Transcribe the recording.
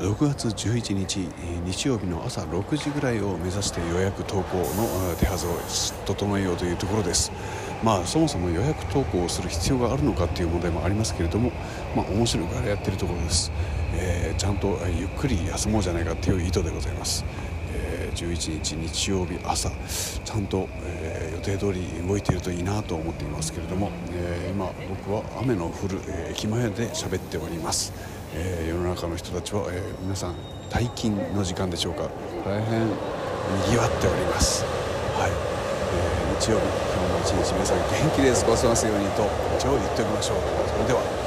6月11日日曜日の朝6時ぐらいを目指して予約投稿の手はずを整えようというところです。まあそもそも予約投稿をする必要があるのかっていう問題もありますけれどもまあ面白いからやってるところです、えー、ちゃんとゆっくり休もうじゃないかっていう意図でございます。え11日日曜日朝ちゃんと、えー、予定通り動いているといいなと思っていますけれども、えー、今僕は雨の降る、えー、駅前で喋っております、えー、世の中の人たちは、えー、皆さん退勤の時間でしょうか。大変にぎわっております。はい、えー、日曜日今日も一日皆さん元気で過ごせますようにと一応言っておきましょう。それでは。